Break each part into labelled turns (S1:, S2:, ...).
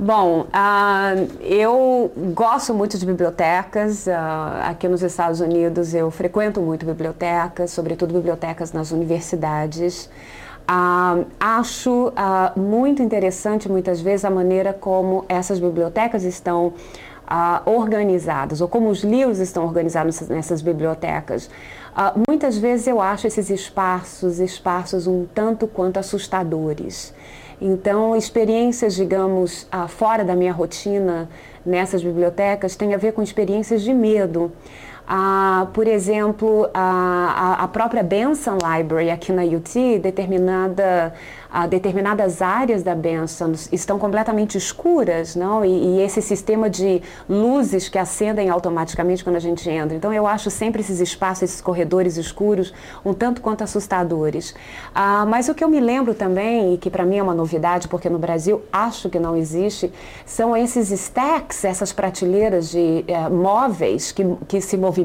S1: Bom, uh, eu gosto muito de bibliotecas. Uh, aqui nos Estados Unidos eu frequento muito bibliotecas, sobretudo bibliotecas nas universidades. Uh, acho muito interessante, muitas vezes, a maneira como essas bibliotecas estão organizadas, ou como os livros estão organizados nessas bibliotecas. muitas vezes eu acho esses espaços, espaços um tanto quanto assustadores. Então, experiências, digamos, ah, fora da minha rotina nessas bibliotecas tem a ver com experiências de medo. Ah, por exemplo, a, a própria Benson Library aqui na UT, determinada a determinadas áreas da Benson estão completamente escuras, não? E, e, esse sistema de luzes que acendem automaticamente quando a gente entra. Então eu acho sempre esses espaços, esses corredores escuros, um tanto quanto assustadores. Ah, mas o que eu me lembro também, e que para mim é uma novidade, porque no Brasil acho que não existe, são esses stacks, essas prateleiras de eh, móveis que, que se movimentam,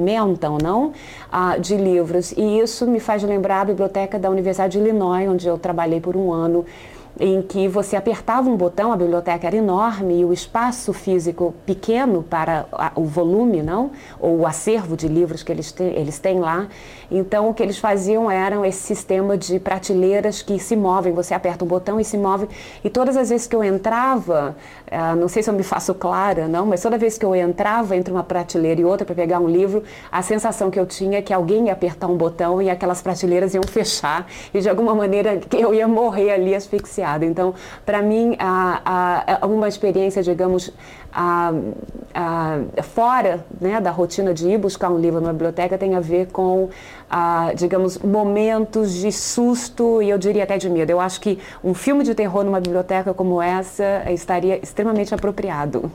S1: não? Ah, de livros. E isso me faz lembrar a biblioteca da Universidade de Illinois, onde eu trabalhei por um ano em que você apertava um botão, a biblioteca era enorme e o espaço físico pequeno para o volume, não? Ou o acervo de livros que eles, eles têm lá. Então, o que eles faziam era esse sistema de prateleiras que se movem. Você aperta um botão e se move. E todas as vezes que eu entrava, uh, não sei se eu me faço clara, não, mas toda vez que eu entrava entre uma prateleira e outra para pegar um livro, a sensação que eu tinha é que alguém ia apertar um botão e aquelas prateleiras iam fechar e de alguma maneira eu ia morrer ali asfixiada então, para mim, a, a, uma experiência, digamos, a, a, fora né, da rotina de ir buscar um livro na biblioteca tem a ver com, digamos, momentos de susto e eu diria até de medo. Eu acho que um filme de terror numa biblioteca como essa estaria extremamente apropriado.